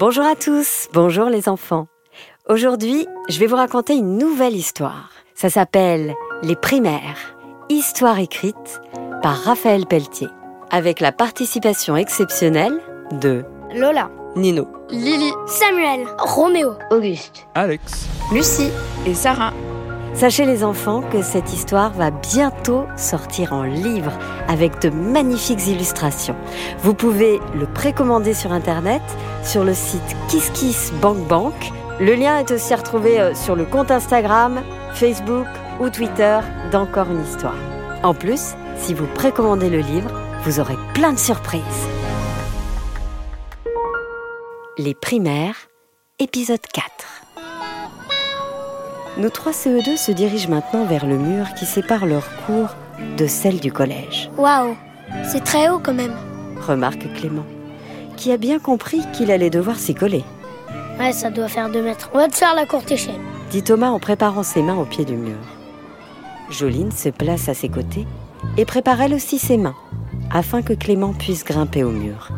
Bonjour à tous, bonjour les enfants. Aujourd'hui, je vais vous raconter une nouvelle histoire. Ça s'appelle Les primaires, histoire écrite par Raphaël Pelletier, avec la participation exceptionnelle de Lola, Nino, Lily, Samuel, Roméo, Auguste, Alex, Lucie et Sarah. Sachez les enfants que cette histoire va bientôt sortir en livre avec de magnifiques illustrations. Vous pouvez le précommander sur internet sur le site KissKissBankBank. Le lien est aussi retrouvé euh, sur le compte Instagram, Facebook ou Twitter d'Encore une histoire. En plus, si vous précommandez le livre, vous aurez plein de surprises. Les primaires, épisode 4. Nos trois CE2 se dirigent maintenant vers le mur qui sépare leur cour de celle du collège, Waouh, c'est très haut quand même. remarque Clément, qui a bien compris qu'il allait devoir s'y coller, Ouais, ça doit faire deux mètres. On va te faire la courte échelle. dit Thomas en préparant ses mains au pied du mur. Joline se place à ses côtés et prépare elle aussi ses mains, afin que Clément puisse grimper au mur.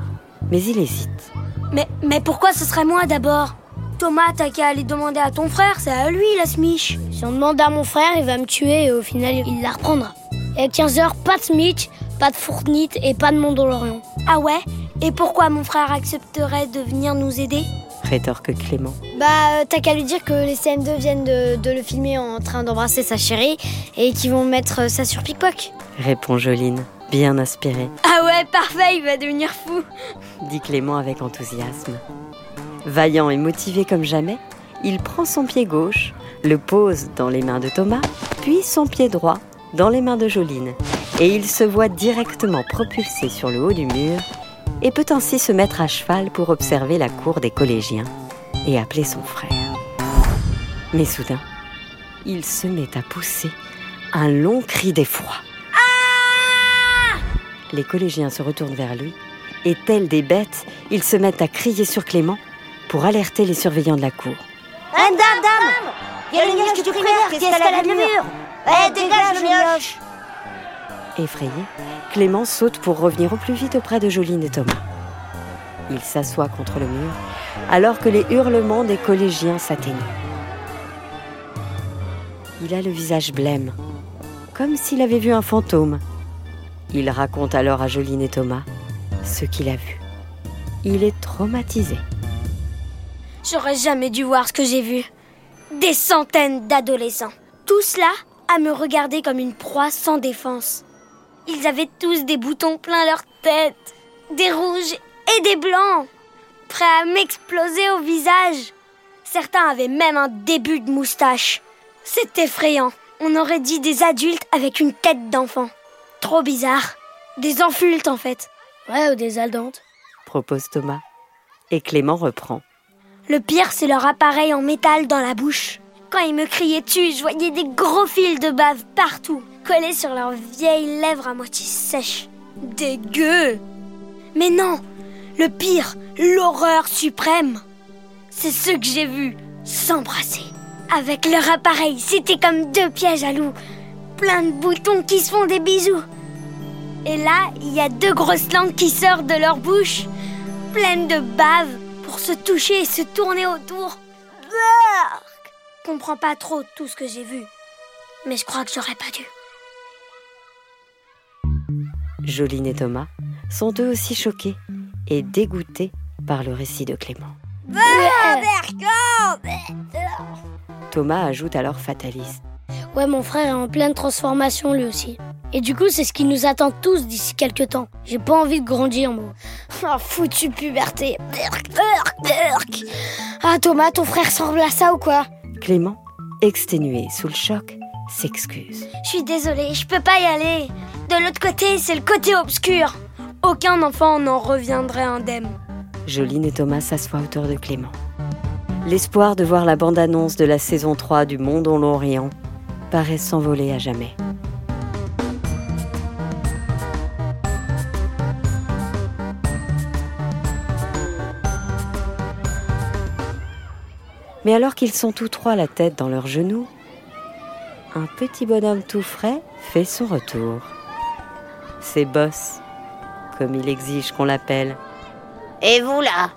Mais il hésite. Mais, mais pourquoi ce serait moi d'abord? Thomas, t'as qu'à aller demander à ton frère, c'est à lui la smiche. Si on demande à mon frère, il va me tuer et au final, il la reprendra. Et à 15h, pas de smiche, pas de fournite et pas de Mandalorian. Ah ouais? Et pourquoi mon frère accepterait de venir nous aider? Rétorque Clément. Bah, euh, t'as qu'à lui dire que les CM2 viennent de, de le filmer en train d'embrasser sa chérie et qu'ils vont mettre euh, ça sur PicPoc. Répond Joline, bien inspirée, Ah ouais, parfait, il va devenir fou. dit Clément avec enthousiasme. Vaillant et motivé comme jamais, il prend son pied gauche, le pose dans les mains de Thomas, puis son pied droit dans les mains de Joline, et il se voit directement propulsé sur le haut du mur et peut ainsi se mettre à cheval pour observer la cour des collégiens et appeler son frère. Mais soudain, il se met à pousser un long cri d'effroi. Les collégiens se retournent vers lui et tels des bêtes, ils se mettent à crier sur Clément pour alerter les surveillants de la cour. Dame, dame, dame Il y a une mioche du primaire qui escalade le mur Eh, dégage, mioche Effrayé, Clément saute pour revenir au plus vite auprès de Joline et Thomas. Il s'assoit contre le mur alors que les hurlements des collégiens s'atténuent. Il a le visage blême, comme s'il avait vu un fantôme. Il raconte alors à Joline et Thomas ce qu'il a vu. Il est traumatisé. J'aurais jamais dû voir ce que j'ai vu. Des centaines d'adolescents. Tous là à me regarder comme une proie sans défense. Ils avaient tous des boutons plein leur tête, des rouges et des blancs, prêts à m'exploser au visage. Certains avaient même un début de moustache. C'est effrayant. On aurait dit des adultes avec une tête d'enfant. Trop bizarre. Des enfultes en fait. Ouais, ou des aldantes. propose Thomas. Et Clément reprend. Le pire, c'est leur appareil en métal dans la bouche. Quand ils me criaient dessus, je voyais des gros fils de bave partout, collés sur leurs vieilles lèvres à moitié sèches. Dégueu Mais non Le pire, l'horreur suprême C'est ceux que j'ai vus s'embrasser. Avec leur appareil, c'était comme deux pièges à loups. Plein de boutons qui se font des bisous. Et là, il y a deux grosses langues qui sortent de leur bouche, pleines de bave, pour se toucher et se tourner autour. Brrr. Comprends pas trop tout ce que j'ai vu, mais je crois que j'aurais pas dû. Joline et Thomas sont eux aussi choqués et dégoûtés par le récit de Clément. Thomas ajoute alors fataliste. Ouais, mon frère est en pleine transformation lui aussi. Et du coup, c'est ce qui nous attend tous d'ici quelques temps. J'ai pas envie de grandir, moi. Ah, foutue puberté. Berk, berk, berk. Ah, Thomas, ton frère ressemble à ça ou quoi? Clément, exténué sous le choc, s'excuse. Je suis désolée, je peux pas y aller. De l'autre côté, c'est le côté obscur. Aucun enfant n'en reviendrait indemne. Joline et Thomas s'assoient autour de Clément. L'espoir de voir la bande-annonce de la saison 3 du Monde en l'Orient paraît s'envoler à jamais. Mais alors qu'ils sont tous trois la tête dans leurs genoux, un petit bonhomme tout frais fait son retour. C'est Boss, comme il exige qu'on l'appelle. Et vous là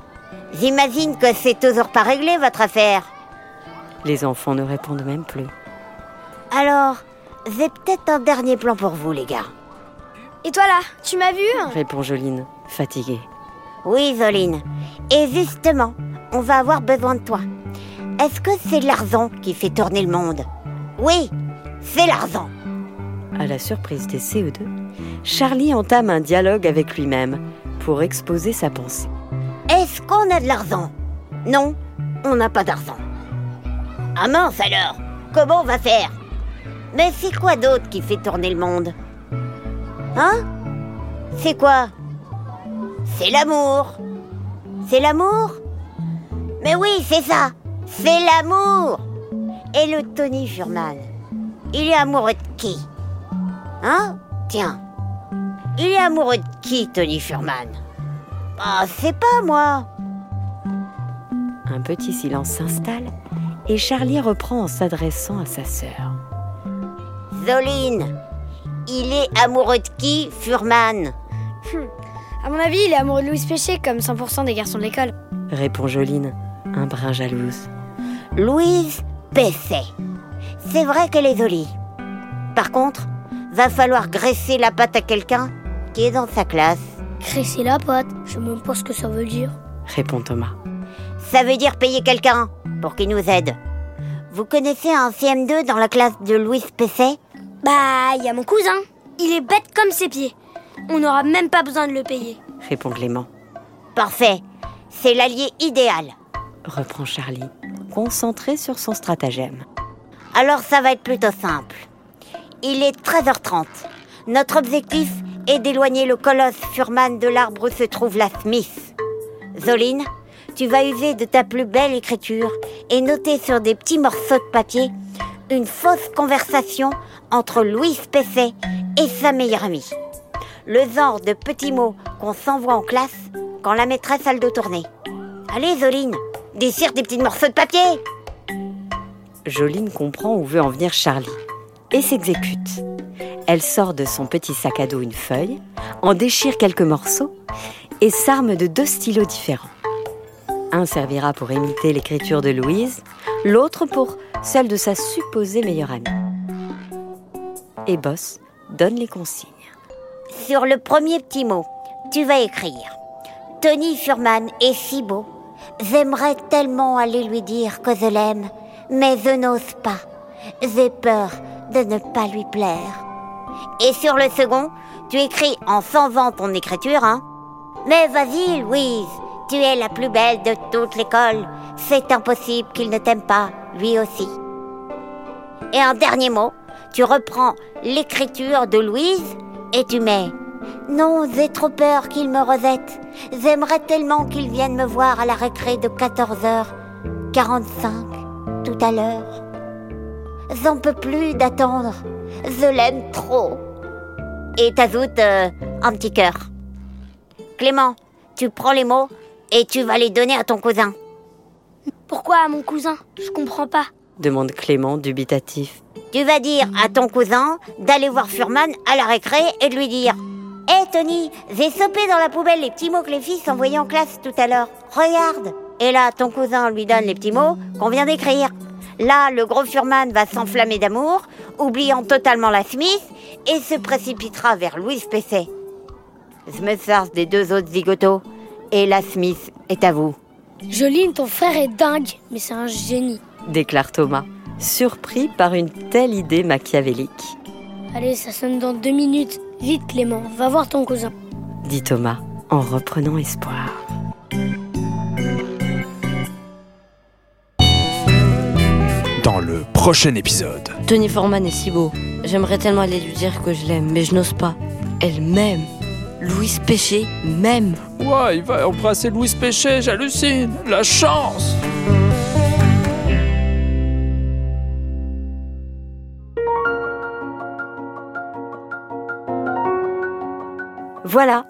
J'imagine que c'est toujours pas réglé votre affaire. Les enfants ne répondent même plus. Alors, j'ai peut-être un dernier plan pour vous, les gars. Et toi là, tu m'as vu? Répond Joline, fatiguée. Oui, Zoline. Et justement, on va avoir besoin de toi. Est-ce que c'est l'argent qui fait tourner le monde Oui, c'est l'argent. À la surprise des CE2, Charlie entame un dialogue avec lui-même pour exposer sa pensée. Est-ce qu'on a de l'argent? Non, on n'a pas d'argent. Ah mince alors Comment on va faire? Mais c'est quoi d'autre qui fait tourner le monde? Hein? C'est quoi? C'est l'amour. C'est l'amour? Mais oui, c'est ça C'est l'amour Et le Tony Furman Il est amoureux de qui? Hein? Tiens. Il est amoureux de qui, Tony Furman Ah, c'est pas moi Un petit silence s'installe et Charlie reprend en s'adressant à sa sœur. Zoline, il est amoureux de qui, Furman À mon avis, il est amoureux de Louise Péché, comme 100% des garçons de l'école. Répond Joline, un brin jalouse. Louise Pesset. C'est vrai qu'elle est jolie. Par contre, va falloir graisser la patte à quelqu'un qui est dans sa classe. Cresser la patte, je sais même pas ce que ça veut dire. Répond Thomas. Ça veut dire payer quelqu'un pour qu'il nous aide. Vous connaissez un CM2 dans la classe de Louise Pesset? Bah, il y a mon cousin. Il est bête comme ses pieds. On n'aura même pas besoin de le payer. Répond Clément. Parfait. C'est l'allié idéal. Reprend Charlie, concentré sur son stratagème. Alors ça va être plutôt simple. Il est 13h30. Notre objectif est d'éloigner le colosse Furman de l'arbre où se trouve la Smith. Zoline, tu vas user de ta plus belle écriture et noter sur des petits morceaux de papier une fausse conversation entre Louise Pesset et sa meilleure amie. Le genre de petits mots qu'on s'envoie en classe quand la maîtresse a le dos tourné. Allez, Zoline, dessire des petits morceaux de papier. Joline comprend où veut en venir Charlie et s'exécute. Elle sort de son petit sac à dos une feuille, en déchire quelques morceaux et s'arme de deux stylos différents. Un servira pour imiter l'écriture de Louise, l'autre pour celle de sa supposée meilleure amie. Et Boss donne les consignes. Sur le premier petit mot, tu vas écrire Tony Furman est si beau. J'aimerais tellement aller lui dire que je l'aime, mais je n'ose pas. J'ai peur de ne pas lui plaire. Et sur le second, tu écris en s'envant ton écriture, hein Mais vas-y, Louise, tu es la plus belle de toute l'école. C'est impossible qu'il ne t'aime pas, lui aussi. Et un dernier mot, tu reprends l'écriture de Louise et tu mets Non, j'ai trop peur qu'il me rejette. J'aimerais tellement qu'il vienne me voir à la récré de 14h45 tout à l'heure. J'en peux plus d'attendre. Je l'aime trop. Et t'ajoutes euh, un petit cœur. Clément, tu prends les mots et tu vas les donner à ton cousin. Pourquoi à mon cousin? Je comprends pas. demande Clément dubitatif. Tu vas dire à ton cousin d'aller voir Furman à la récré et de lui dire Hé Tony, j'ai sopé dans la poubelle les petits mots que les filles s'envoyaient en classe tout à l'heure. Regarde Et là, ton cousin lui donne les petits mots qu'on vient d'écrire. Là, le gros Furman va s'enflammer d'amour, oubliant totalement la Smith, et se précipitera vers Louise Pesset. Je me des deux autres zigotos, et la Smith est à vous. Joline, ton frère est dingue, mais c'est un génie. déclare Thomas, surpris par une telle idée machiavélique. Allez, ça sonne dans deux minutes. Vite, Clément, va voir ton cousin. Dit Thomas en reprenant espoir. Dans le prochain épisode. Tony Forman est si beau. J'aimerais tellement aller lui dire que je l'aime, mais je n'ose pas. Elle m'aime. Louise Péché m'aime. Ouais, il va embrasser Louise Péché, j'hallucine. La chance Voilà,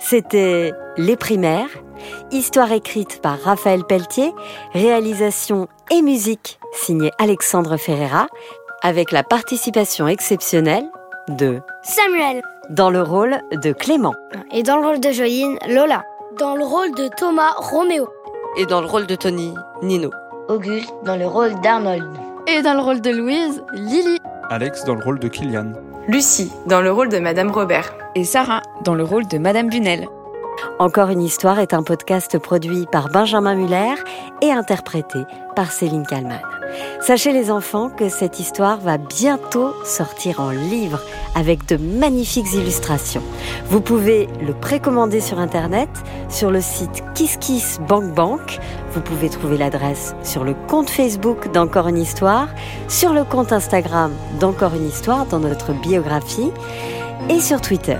c'était Les Primaires, histoire écrite par Raphaël Pelletier, réalisation et musique signée Alexandre Ferreira, avec la participation exceptionnelle de, Samuel, dans le rôle de Clément. Et dans le rôle de Joline, Lola. dans le rôle de Thomas Roméo. Et dans le rôle de Tony, Nino. Auguste dans le rôle d'Arnold. Et dans le rôle de Louise, Lily. Alex dans le rôle de Kylian. Lucie dans le rôle de Madame Robert. Et Sarah dans le rôle de Madame Bunel. Encore une histoire est un podcast produit par Benjamin Muller et interprété par Céline Kallmann. Sachez les enfants que cette histoire va bientôt sortir en livre avec de magnifiques illustrations. Vous pouvez le précommander sur internet, sur le site KissKissBankBank. Vous pouvez trouver l'adresse sur le compte Facebook d'Encore une histoire, sur le compte Instagram d'Encore une histoire dans notre biographie et sur Twitter.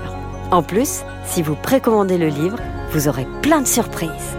En plus, si vous précommandez le livre, vous aurez plein de surprises.